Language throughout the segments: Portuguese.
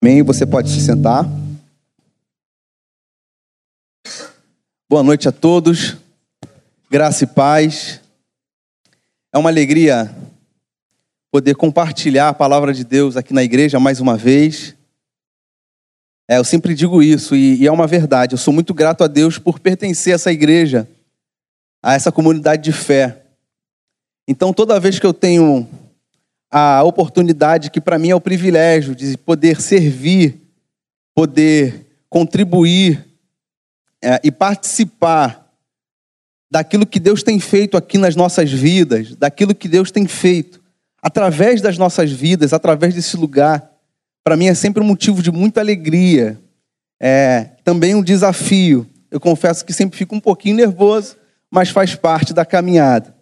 Amém. Você pode se sentar. Boa noite a todos. Graça e paz. É uma alegria poder compartilhar a palavra de Deus aqui na igreja mais uma vez. É, eu sempre digo isso e, e é uma verdade. Eu sou muito grato a Deus por pertencer a essa igreja, a essa comunidade de fé. Então, toda vez que eu tenho a oportunidade que para mim é o privilégio de poder servir, poder contribuir é, e participar daquilo que Deus tem feito aqui nas nossas vidas, daquilo que Deus tem feito através das nossas vidas, através desse lugar, para mim é sempre um motivo de muita alegria, é também um desafio. Eu confesso que sempre fico um pouquinho nervoso, mas faz parte da caminhada.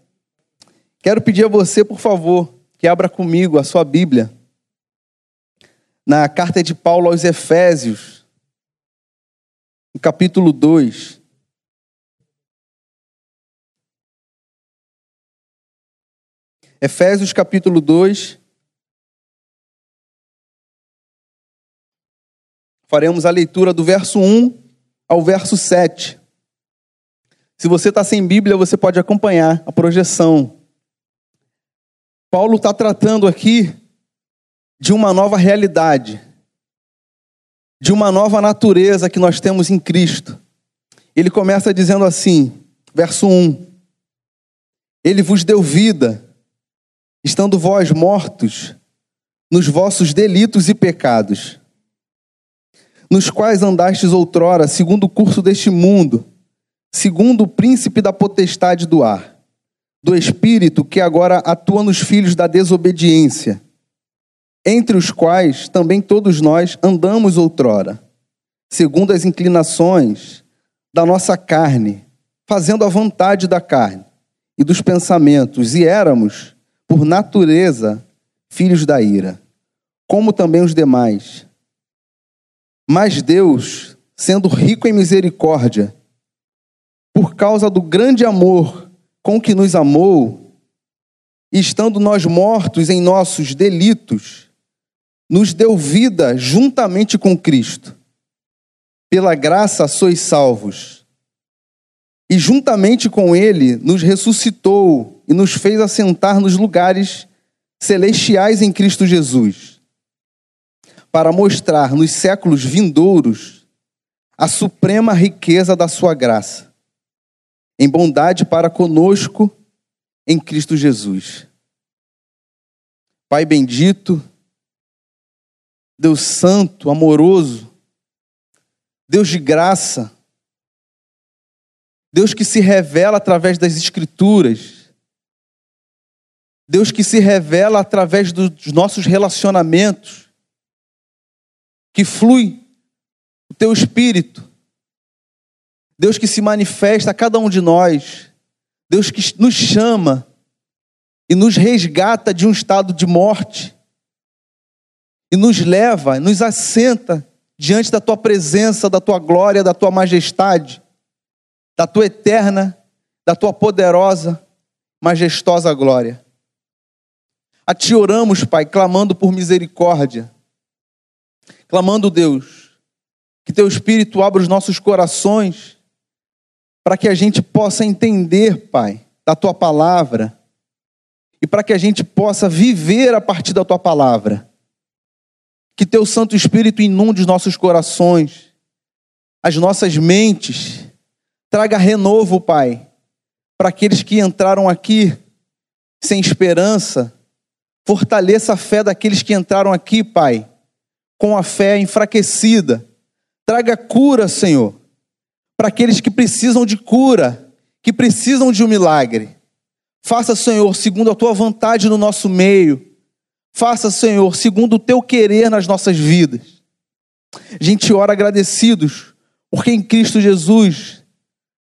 Quero pedir a você, por favor, que abra comigo a sua Bíblia na carta de Paulo aos Efésios, no capítulo 2. Efésios capítulo 2. Faremos a leitura do verso 1 ao verso 7. Se você está sem Bíblia, você pode acompanhar a projeção. Paulo está tratando aqui de uma nova realidade, de uma nova natureza que nós temos em Cristo. Ele começa dizendo assim, verso 1: Ele vos deu vida, estando vós mortos nos vossos delitos e pecados, nos quais andastes outrora, segundo o curso deste mundo, segundo o príncipe da potestade do ar do Espírito que agora atua nos filhos da desobediência, entre os quais também todos nós andamos outrora, segundo as inclinações da nossa carne, fazendo a vontade da carne e dos pensamentos, e éramos, por natureza, filhos da ira, como também os demais. Mas Deus, sendo rico em misericórdia, por causa do grande amor com que nos amou, estando nós mortos em nossos delitos, nos deu vida juntamente com Cristo. Pela graça sois salvos. E juntamente com Ele nos ressuscitou e nos fez assentar nos lugares celestiais em Cristo Jesus, para mostrar nos séculos vindouros a suprema riqueza da Sua graça em bondade para conosco em Cristo Jesus. Pai bendito, Deus santo, amoroso, Deus de graça, Deus que se revela através das Escrituras, Deus que se revela através dos nossos relacionamentos, que flui o teu espírito Deus que se manifesta a cada um de nós, Deus que nos chama e nos resgata de um estado de morte. E nos leva, nos assenta diante da tua presença, da tua glória, da tua majestade, da tua eterna, da tua poderosa, majestosa glória. A ti oramos, Pai, clamando por misericórdia, clamando, Deus, que teu Espírito abra os nossos corações para que a gente possa entender, Pai, da tua palavra e para que a gente possa viver a partir da tua palavra. Que teu Santo Espírito inunde os nossos corações, as nossas mentes, traga renovo, Pai, para aqueles que entraram aqui sem esperança, fortaleça a fé daqueles que entraram aqui, Pai, com a fé enfraquecida. Traga cura, Senhor para aqueles que precisam de cura, que precisam de um milagre. Faça, Senhor, segundo a tua vontade no nosso meio. Faça, Senhor, segundo o teu querer nas nossas vidas. A gente ora agradecidos, porque em Cristo Jesus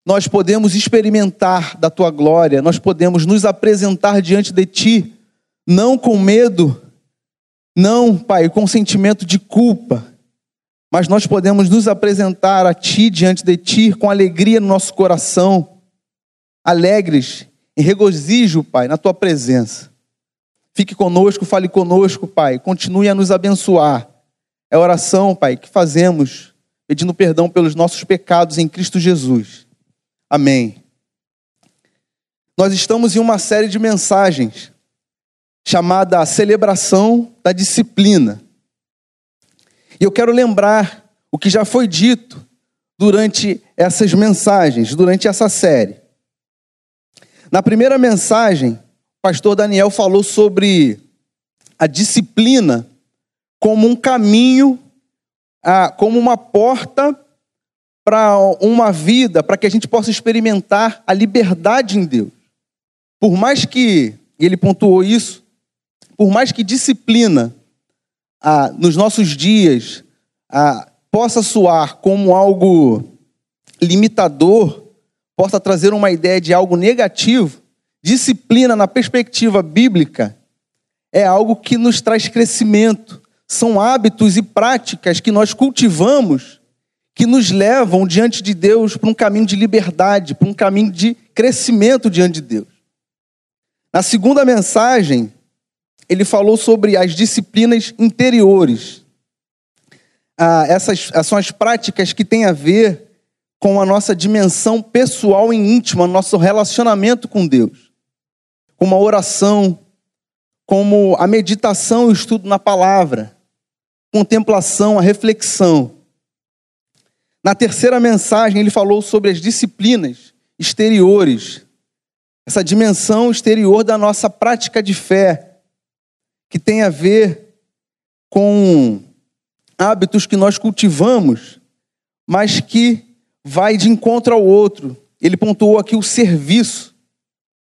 nós podemos experimentar da tua glória, nós podemos nos apresentar diante de ti, não com medo, não, Pai, com sentimento de culpa, mas nós podemos nos apresentar a Ti, diante de Ti, com alegria no nosso coração, alegres, em regozijo, Pai, na Tua presença. Fique conosco, fale conosco, Pai, continue a nos abençoar. é a oração, Pai, que fazemos pedindo perdão pelos nossos pecados em Cristo Jesus. Amém. Nós estamos em uma série de mensagens chamada Celebração da Disciplina. E eu quero lembrar o que já foi dito durante essas mensagens, durante essa série. Na primeira mensagem, o pastor Daniel falou sobre a disciplina como um caminho, como uma porta para uma vida, para que a gente possa experimentar a liberdade em Deus. Por mais que, ele pontuou isso, por mais que disciplina ah, nos nossos dias ah, possa soar como algo limitador, possa trazer uma ideia de algo negativo, disciplina na perspectiva bíblica é algo que nos traz crescimento. São hábitos e práticas que nós cultivamos que nos levam diante de Deus para um caminho de liberdade, para um caminho de crescimento diante de Deus. Na segunda mensagem, ele falou sobre as disciplinas interiores. Ah, essas, essas são as práticas que têm a ver com a nossa dimensão pessoal e íntima, nosso relacionamento com Deus. Como a oração, como a meditação e o estudo na palavra, contemplação, a reflexão. Na terceira mensagem, ele falou sobre as disciplinas exteriores, essa dimensão exterior da nossa prática de fé que tem a ver com hábitos que nós cultivamos, mas que vai de encontro ao outro. Ele pontuou aqui o serviço.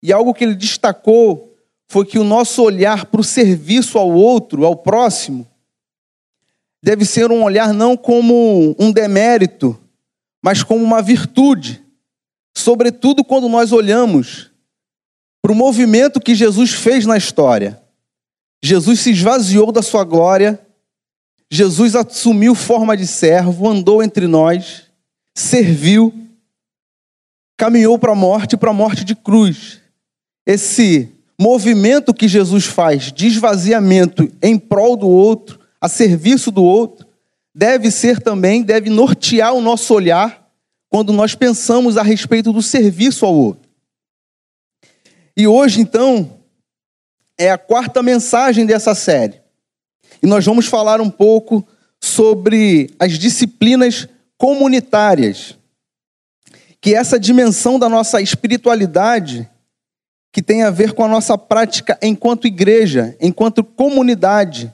E algo que ele destacou foi que o nosso olhar para o serviço ao outro, ao próximo, deve ser um olhar não como um demérito, mas como uma virtude. Sobretudo quando nós olhamos para o movimento que Jesus fez na história. Jesus se esvaziou da sua glória, Jesus assumiu forma de servo, andou entre nós, serviu, caminhou para a morte, para a morte de cruz. Esse movimento que Jesus faz de esvaziamento em prol do outro, a serviço do outro, deve ser também, deve nortear o nosso olhar quando nós pensamos a respeito do serviço ao outro. E hoje, então, é a quarta mensagem dessa série. E nós vamos falar um pouco sobre as disciplinas comunitárias. Que essa dimensão da nossa espiritualidade, que tem a ver com a nossa prática enquanto igreja, enquanto comunidade,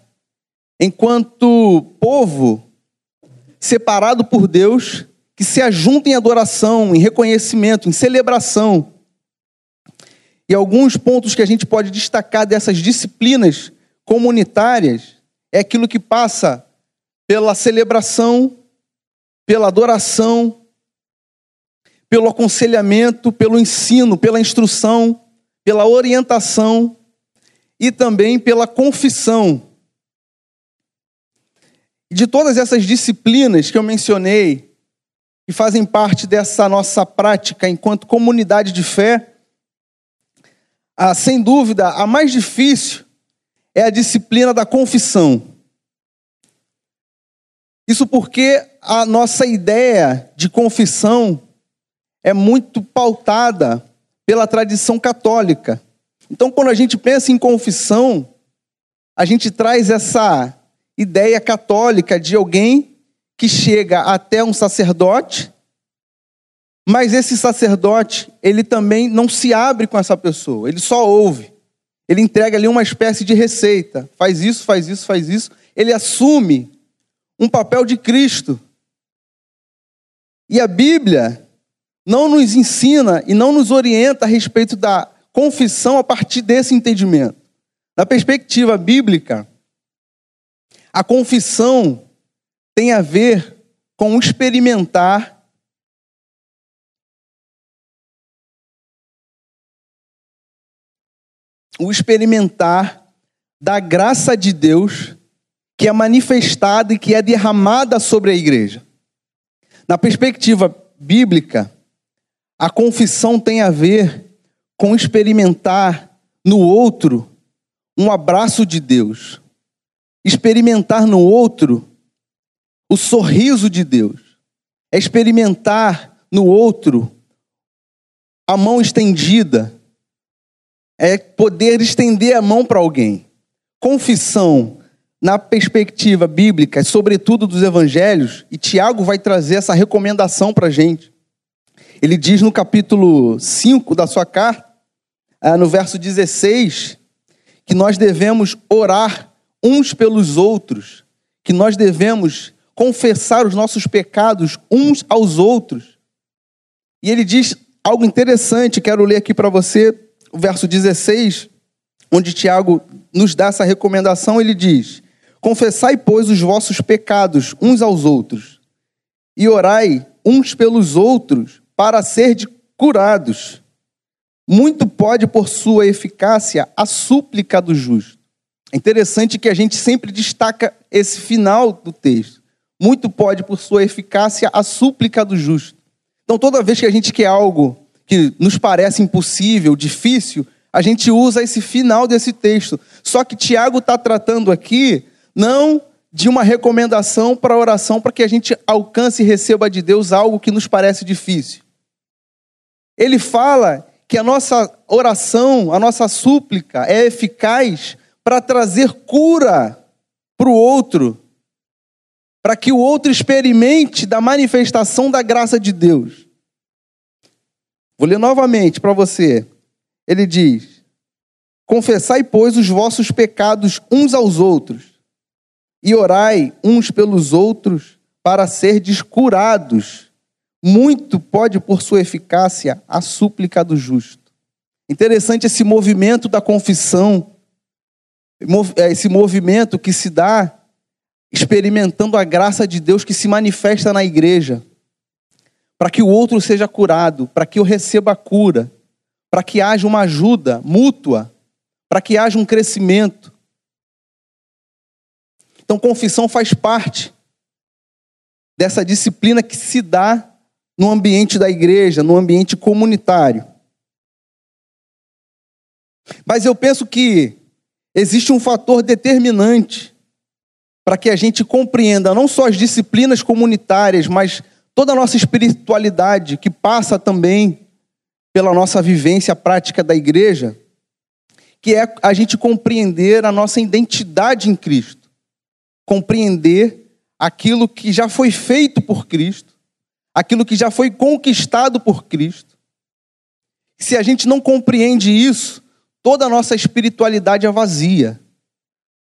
enquanto povo separado por Deus, que se ajunta em adoração, em reconhecimento, em celebração e alguns pontos que a gente pode destacar dessas disciplinas comunitárias é aquilo que passa pela celebração, pela adoração, pelo aconselhamento, pelo ensino, pela instrução, pela orientação e também pela confissão. De todas essas disciplinas que eu mencionei, que fazem parte dessa nossa prática enquanto comunidade de fé, ah, sem dúvida, a mais difícil é a disciplina da confissão. Isso porque a nossa ideia de confissão é muito pautada pela tradição católica. Então, quando a gente pensa em confissão, a gente traz essa ideia católica de alguém que chega até um sacerdote mas esse sacerdote, ele também não se abre com essa pessoa, ele só ouve. Ele entrega ali uma espécie de receita. Faz isso, faz isso, faz isso. Ele assume um papel de Cristo. E a Bíblia não nos ensina e não nos orienta a respeito da confissão a partir desse entendimento. Na perspectiva bíblica, a confissão tem a ver com experimentar o experimentar da graça de Deus que é manifestada e que é derramada sobre a igreja. Na perspectiva bíblica, a confissão tem a ver com experimentar no outro um abraço de Deus, experimentar no outro o sorriso de Deus, é experimentar no outro a mão estendida, é poder estender a mão para alguém. Confissão, na perspectiva bíblica, sobretudo dos evangelhos, e Tiago vai trazer essa recomendação para a gente. Ele diz no capítulo 5 da sua carta, ah, no verso 16, que nós devemos orar uns pelos outros, que nós devemos confessar os nossos pecados uns aos outros. E ele diz algo interessante, quero ler aqui para você, o verso 16, onde Tiago nos dá essa recomendação, ele diz: Confessai, pois, os vossos pecados uns aos outros, e orai uns pelos outros para ser curados. Muito pode, por sua eficácia, a súplica do justo. É interessante que a gente sempre destaca esse final do texto. Muito pode, por sua eficácia, a súplica do justo. Então, toda vez que a gente quer algo que nos parece impossível, difícil, a gente usa esse final desse texto. Só que Tiago está tratando aqui não de uma recomendação para oração para que a gente alcance e receba de Deus algo que nos parece difícil. Ele fala que a nossa oração, a nossa súplica é eficaz para trazer cura para o outro, para que o outro experimente da manifestação da graça de Deus. Vou ler novamente para você. Ele diz: Confessai, pois, os vossos pecados uns aos outros, e orai uns pelos outros para ser curados. Muito pode, por sua eficácia, a súplica do justo. Interessante esse movimento da confissão, esse movimento que se dá experimentando a graça de Deus que se manifesta na igreja, para que o outro seja curado, para que eu receba a cura, para que haja uma ajuda mútua, para que haja um crescimento. Então, confissão faz parte dessa disciplina que se dá no ambiente da igreja, no ambiente comunitário. Mas eu penso que existe um fator determinante para que a gente compreenda não só as disciplinas comunitárias, mas toda a nossa espiritualidade, que passa também pela nossa vivência prática da igreja, que é a gente compreender a nossa identidade em Cristo, compreender aquilo que já foi feito por Cristo, aquilo que já foi conquistado por Cristo. Se a gente não compreende isso, toda a nossa espiritualidade é vazia.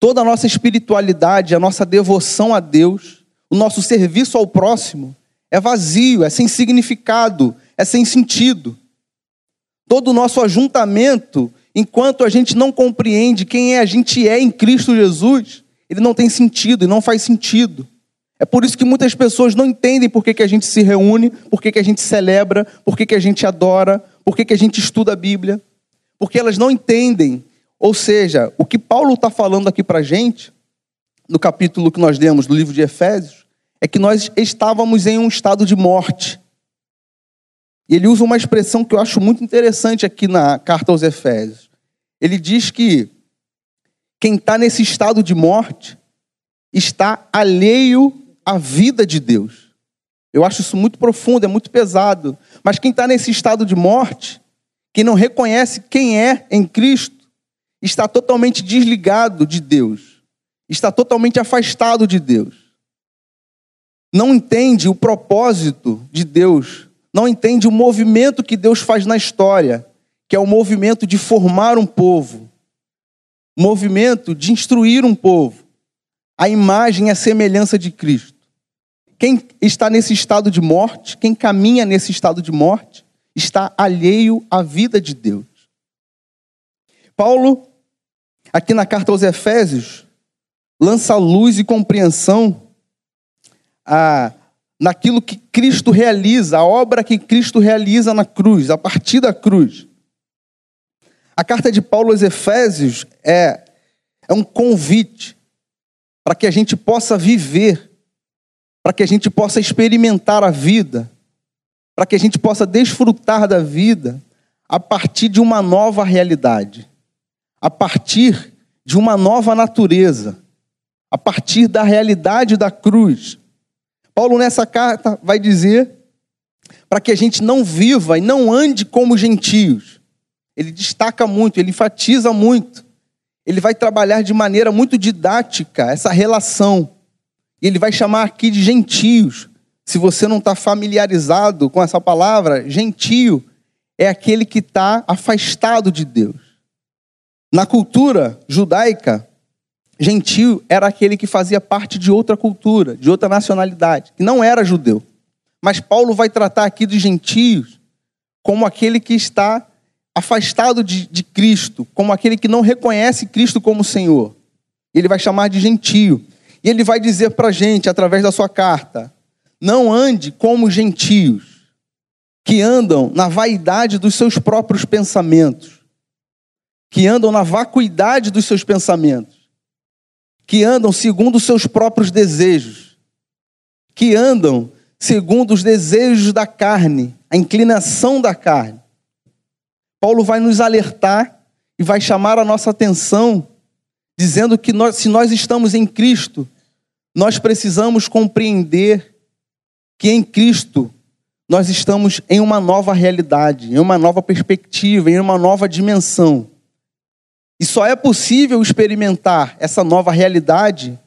Toda a nossa espiritualidade, a nossa devoção a Deus, o nosso serviço ao próximo é vazio, é sem significado, é sem sentido. Todo o nosso ajuntamento, enquanto a gente não compreende quem é a gente é em Cristo Jesus, ele não tem sentido e não faz sentido. É por isso que muitas pessoas não entendem por que, que a gente se reúne, por que, que a gente celebra, por que, que a gente adora, por que, que a gente estuda a Bíblia. Porque elas não entendem ou seja, o que Paulo está falando aqui para a gente, no capítulo que nós lemos do livro de Efésios, é que nós estávamos em um estado de morte. E ele usa uma expressão que eu acho muito interessante aqui na carta aos Efésios. Ele diz que quem está nesse estado de morte está alheio à vida de Deus. Eu acho isso muito profundo, é muito pesado. Mas quem está nesse estado de morte, quem não reconhece quem é em Cristo, está totalmente desligado de Deus, está totalmente afastado de Deus. Não entende o propósito de Deus, não entende o movimento que Deus faz na história, que é o movimento de formar um povo, movimento de instruir um povo, a imagem e a semelhança de Cristo. Quem está nesse estado de morte, quem caminha nesse estado de morte, está alheio à vida de Deus. Paulo aqui na carta aos Efésios, lança luz e compreensão a, naquilo que Cristo realiza, a obra que Cristo realiza na cruz, a partir da cruz. A carta de Paulo aos Efésios é, é um convite para que a gente possa viver, para que a gente possa experimentar a vida, para que a gente possa desfrutar da vida a partir de uma nova realidade a partir de uma nova natureza, a partir da realidade da cruz, Paulo, nessa carta, vai dizer para que a gente não viva e não ande como gentios. Ele destaca muito, ele enfatiza muito. Ele vai trabalhar de maneira muito didática essa relação. E ele vai chamar aqui de gentios. Se você não está familiarizado com essa palavra, gentio é aquele que está afastado de Deus. Na cultura judaica, gentio era aquele que fazia parte de outra cultura, de outra nacionalidade, que não era judeu. Mas Paulo vai tratar aqui dos gentios como aquele que está afastado de, de Cristo, como aquele que não reconhece Cristo como Senhor. Ele vai chamar de gentio. E ele vai dizer para a gente, através da sua carta: não ande como gentios, que andam na vaidade dos seus próprios pensamentos, que andam na vacuidade dos seus pensamentos, que andam segundo os seus próprios desejos, que andam segundo os desejos da carne, a inclinação da carne. Paulo vai nos alertar e vai chamar a nossa atenção, dizendo que nós, se nós estamos em Cristo, nós precisamos compreender que em Cristo nós estamos em uma nova realidade, em uma nova perspectiva, em uma nova dimensão. E só é possível experimentar essa nova realidade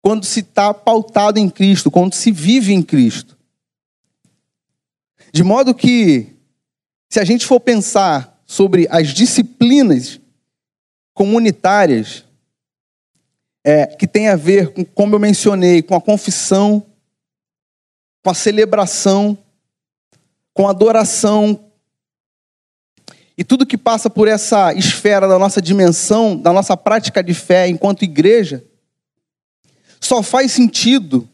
quando se está pautado em Cristo, quando se vive em Cristo. De modo que, se a gente for pensar sobre as disciplinas comunitárias, é, que tem a ver com, como eu mencionei, com a confissão, com a celebração, com a adoração, e tudo que passa por essa esfera da nossa dimensão, da nossa prática de fé enquanto igreja, só faz sentido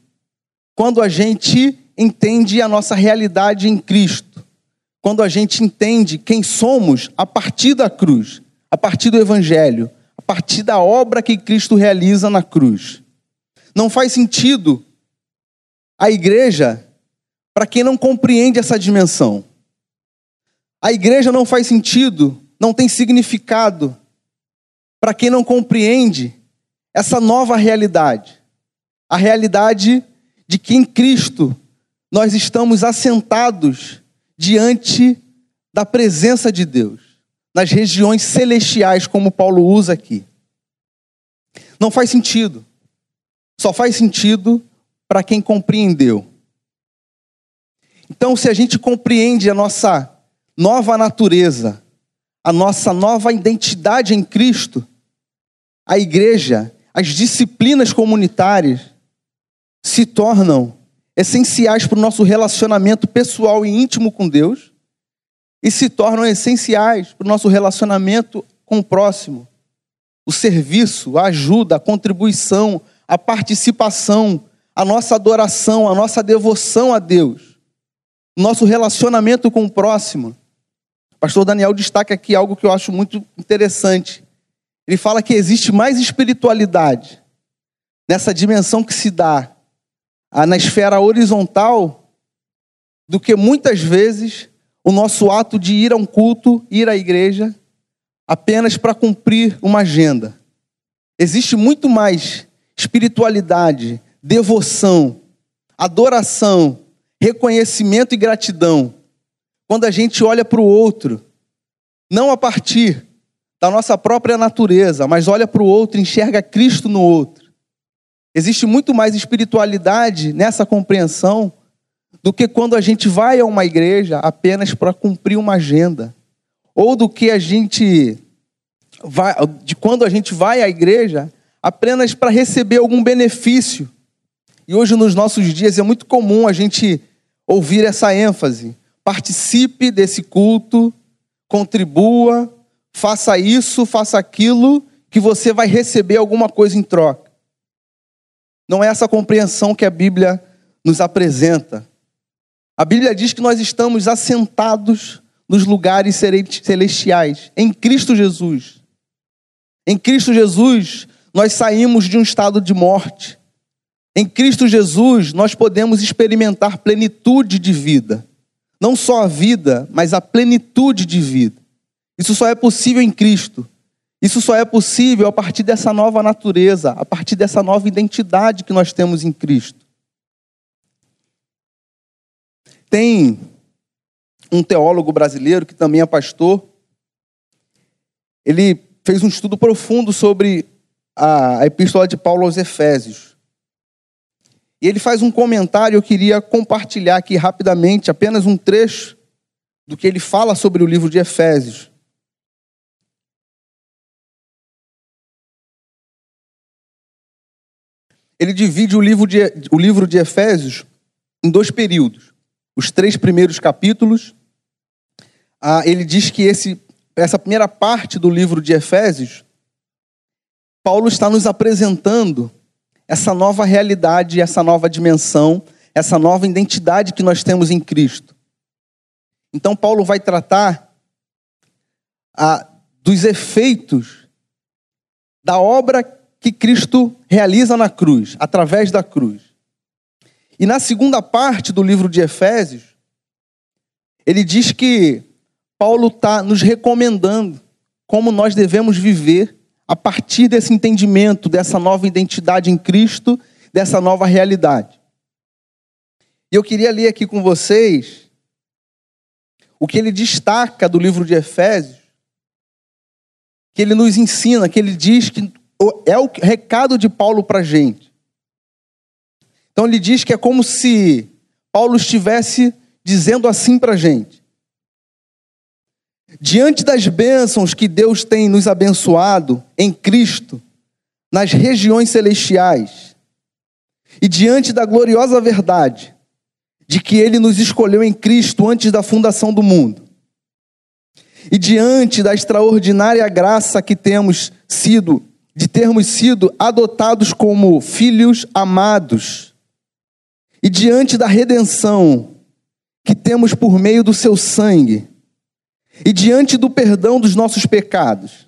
quando a gente entende a nossa realidade em Cristo. Quando a gente entende quem somos a partir da cruz, a partir do Evangelho, a partir da obra que Cristo realiza na cruz. Não faz sentido a igreja para quem não compreende essa dimensão. A igreja não faz sentido, não tem significado para quem não compreende essa nova realidade. A realidade de que em Cristo nós estamos assentados diante da presença de Deus, nas regiões celestiais, como Paulo usa aqui. Não faz sentido. Só faz sentido para quem compreendeu. Então, se a gente compreende a nossa nova natureza, a nossa nova identidade em Cristo, a igreja, as disciplinas comunitárias se tornam essenciais para o nosso relacionamento pessoal e íntimo com Deus e se tornam essenciais para o nosso relacionamento com o próximo. O serviço, a ajuda, a contribuição, a participação, a nossa adoração, a nossa devoção a Deus, nosso relacionamento com o próximo. Pastor Daniel destaca aqui algo que eu acho muito interessante. Ele fala que existe mais espiritualidade nessa dimensão que se dá na esfera horizontal do que muitas vezes o nosso ato de ir a um culto, ir à igreja, apenas para cumprir uma agenda. Existe muito mais espiritualidade, devoção, adoração, reconhecimento e gratidão quando a gente olha para o outro, não a partir da nossa própria natureza, mas olha para o outro, enxerga Cristo no outro. Existe muito mais espiritualidade nessa compreensão do que quando a gente vai a uma igreja apenas para cumprir uma agenda, ou do que a gente vai, de quando a gente vai à igreja apenas para receber algum benefício. E hoje nos nossos dias é muito comum a gente ouvir essa ênfase. Participe desse culto, contribua, faça isso, faça aquilo, que você vai receber alguma coisa em troca. Não é essa compreensão que a Bíblia nos apresenta. A Bíblia diz que nós estamos assentados nos lugares celestiais, em Cristo Jesus. Em Cristo Jesus, nós saímos de um estado de morte. Em Cristo Jesus, nós podemos experimentar plenitude de vida. Não só a vida, mas a plenitude de vida. Isso só é possível em Cristo. Isso só é possível a partir dessa nova natureza, a partir dessa nova identidade que nós temos em Cristo. tem um teólogo brasileiro que também é pastor. Ele fez um estudo profundo sobre a epístola de Paulo aos Efésios. E ele faz um comentário, eu queria compartilhar aqui rapidamente, apenas um trecho do que ele fala sobre o livro de Efésios. Ele divide o livro de, o livro de Efésios em dois períodos. Os três primeiros capítulos, ah, ele diz que esse, essa primeira parte do livro de Efésios, Paulo está nos apresentando essa nova realidade, essa nova dimensão, essa nova identidade que nós temos em Cristo. Então, Paulo vai tratar ah, dos efeitos da obra que Cristo realiza na cruz, através da cruz. E na segunda parte do livro de Efésios, ele diz que Paulo está nos recomendando como nós devemos viver a partir desse entendimento, dessa nova identidade em Cristo, dessa nova realidade. E eu queria ler aqui com vocês o que ele destaca do livro de Efésios, que ele nos ensina, que ele diz que é o recado de Paulo para a gente. Então ele diz que é como se Paulo estivesse dizendo assim para a gente. Diante das bênçãos que Deus tem nos abençoado em Cristo, nas regiões celestiais, e diante da gloriosa verdade de que Ele nos escolheu em Cristo antes da fundação do mundo, e diante da extraordinária graça que temos sido de termos sido adotados como filhos amados e diante da redenção que temos por meio do seu sangue e diante do perdão dos nossos pecados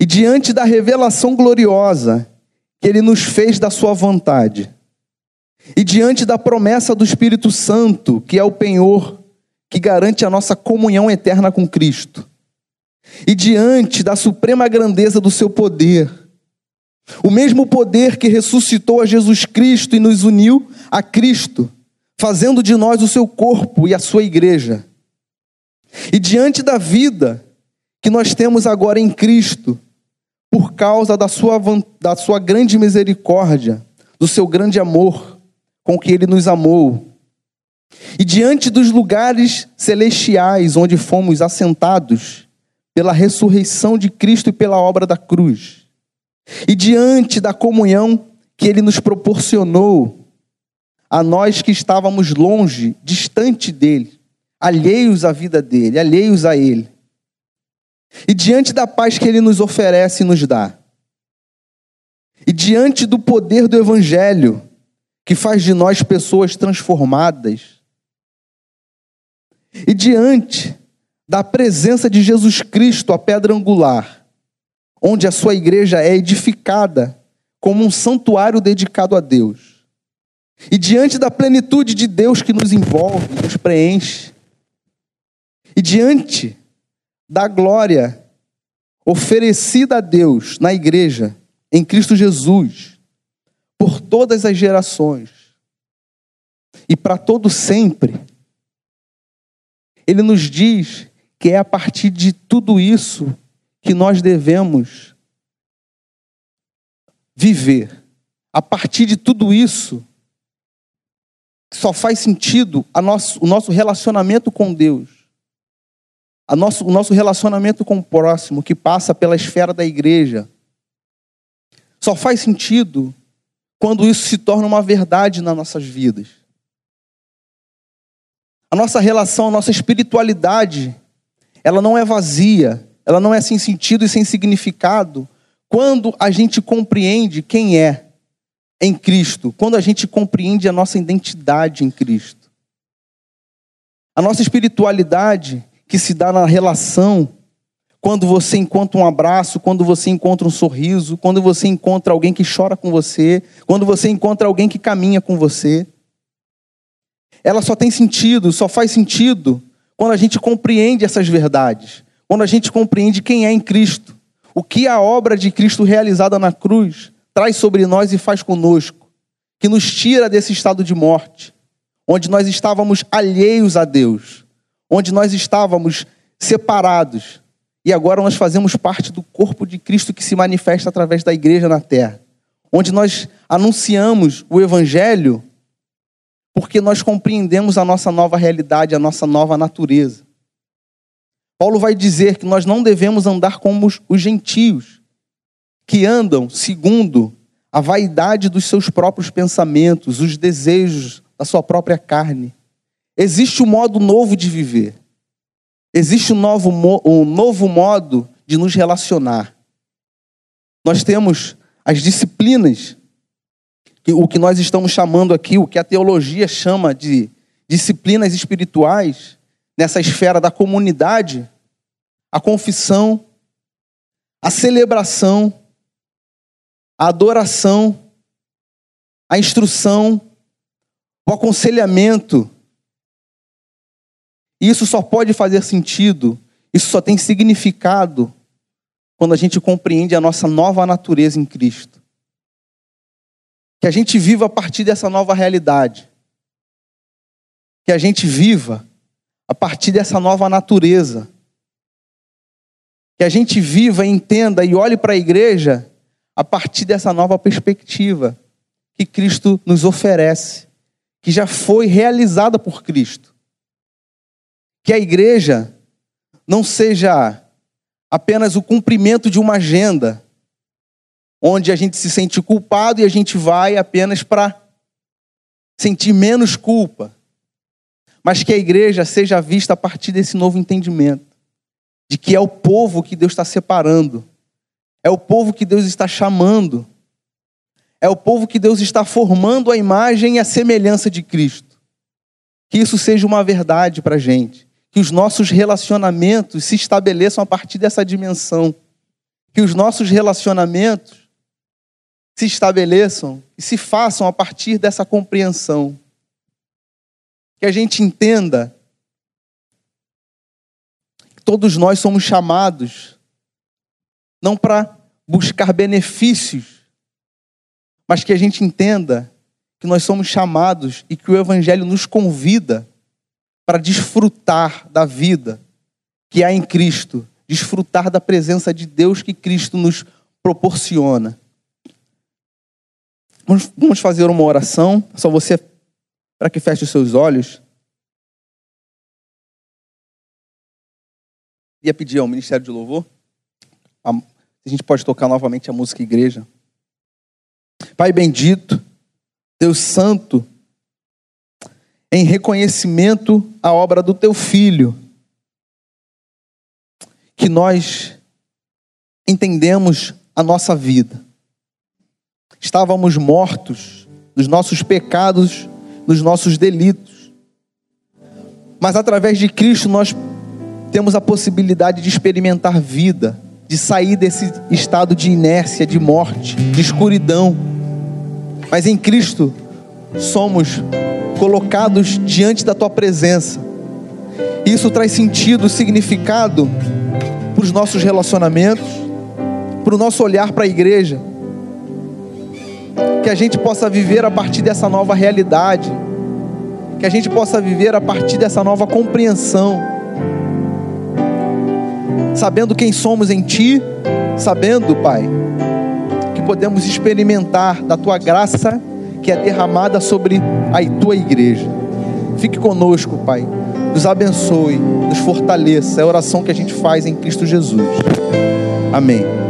e diante da revelação gloriosa que ele nos fez da sua vontade e diante da promessa do Espírito Santo, que é o penhor que garante a nossa comunhão eterna com Cristo e diante da suprema grandeza do seu poder, o mesmo poder que ressuscitou a Jesus Cristo e nos uniu a Cristo, fazendo de nós o seu corpo e a sua igreja. E diante da vida que nós temos agora em Cristo, por causa da sua, da sua grande misericórdia, do seu grande amor com que ele nos amou. E diante dos lugares celestiais onde fomos assentados, pela ressurreição de Cristo e pela obra da cruz. E diante da comunhão que ele nos proporcionou, a nós que estávamos longe, distante dele, alheios à vida dele, alheios a ele. E diante da paz que ele nos oferece e nos dá. E diante do poder do evangelho, que faz de nós pessoas transformadas. E diante da presença de Jesus Cristo, a pedra angular, onde a sua igreja é edificada como um santuário dedicado a Deus. E diante da plenitude de Deus que nos envolve, nos preenche, e diante da glória oferecida a Deus na igreja, em Cristo Jesus, por todas as gerações, e para todo sempre, ele nos diz que é a partir de tudo isso que nós devemos viver. A partir de tudo isso, só faz sentido nosso, o nosso relacionamento com Deus, nosso, o nosso relacionamento com o próximo, que passa pela esfera da igreja. Só faz sentido quando isso se torna uma verdade nas nossas vidas. A nossa relação, a nossa espiritualidade ela não é vazia, ela não é sem sentido e sem significado quando a gente compreende quem é em Cristo, quando a gente compreende a nossa identidade em Cristo. A nossa espiritualidade que se dá na relação, quando você encontra um abraço, quando você encontra um sorriso, quando você encontra alguém que chora com você, quando você encontra alguém que caminha com você. Ela só tem sentido, só faz sentido quando a gente compreende essas verdades, quando a gente compreende quem é em Cristo, o que a obra de Cristo realizada na cruz traz sobre nós e faz conosco, que nos tira desse estado de morte, onde nós estávamos alheios a Deus, onde nós estávamos separados, e agora nós fazemos parte do corpo de Cristo que se manifesta através da igreja na terra, onde nós anunciamos o Evangelho porque nós compreendemos a nossa nova realidade, a nossa nova natureza. Paulo vai dizer que nós não devemos andar como os gentios, que andam segundo a vaidade dos seus próprios pensamentos, os desejos da sua própria carne. Existe um modo novo de viver. Existe um novo, um novo modo de nos relacionar. Nós temos as disciplinas o que nós estamos chamando aqui, o que a teologia chama de disciplinas espirituais, nessa esfera da comunidade, a confissão, a celebração, a adoração, a instrução, o aconselhamento. Isso só pode fazer sentido, isso só tem significado quando a gente compreende a nossa nova natureza em Cristo. Que a gente viva a partir dessa nova realidade. Que a gente viva a partir dessa nova natureza. Que a gente viva, entenda e olhe para a igreja a partir dessa nova perspectiva que Cristo nos oferece, que já foi realizada por Cristo. Que a igreja não seja apenas o cumprimento de uma agenda, onde a gente se sente culpado e a gente vai apenas para sentir menos culpa. Mas que a igreja seja vista a partir desse novo entendimento, de que é o povo que Deus está separando, é o povo que Deus está chamando, é o povo que Deus está formando a imagem e a semelhança de Cristo. Que isso seja uma verdade para a gente, que os nossos relacionamentos se estabeleçam a partir dessa dimensão, que os nossos relacionamentos se estabeleçam e se façam a partir dessa compreensão. Que a gente entenda que todos nós somos chamados não para buscar benefícios, mas que a gente entenda que nós somos chamados e que o Evangelho nos convida para desfrutar da vida que há em Cristo, desfrutar da presença de Deus que Cristo nos proporciona. Vamos fazer uma oração. Só você, para que feche os seus olhos. Ia pedir ao Ministério de Louvor. A, a gente pode tocar novamente a música Igreja. Pai bendito, Deus Santo, em reconhecimento à obra do Teu Filho, que nós entendemos a nossa vida estávamos mortos nos nossos pecados, nos nossos delitos. Mas através de Cristo nós temos a possibilidade de experimentar vida, de sair desse estado de inércia, de morte, de escuridão. Mas em Cristo somos colocados diante da tua presença. Isso traz sentido, significado para os nossos relacionamentos, para o nosso olhar para a igreja. Que a gente possa viver a partir dessa nova realidade, que a gente possa viver a partir dessa nova compreensão, sabendo quem somos em Ti, sabendo, Pai, que podemos experimentar da Tua graça que é derramada sobre a Tua igreja. Fique conosco, Pai. Nos abençoe, nos fortaleça. É a oração que a gente faz em Cristo Jesus. Amém.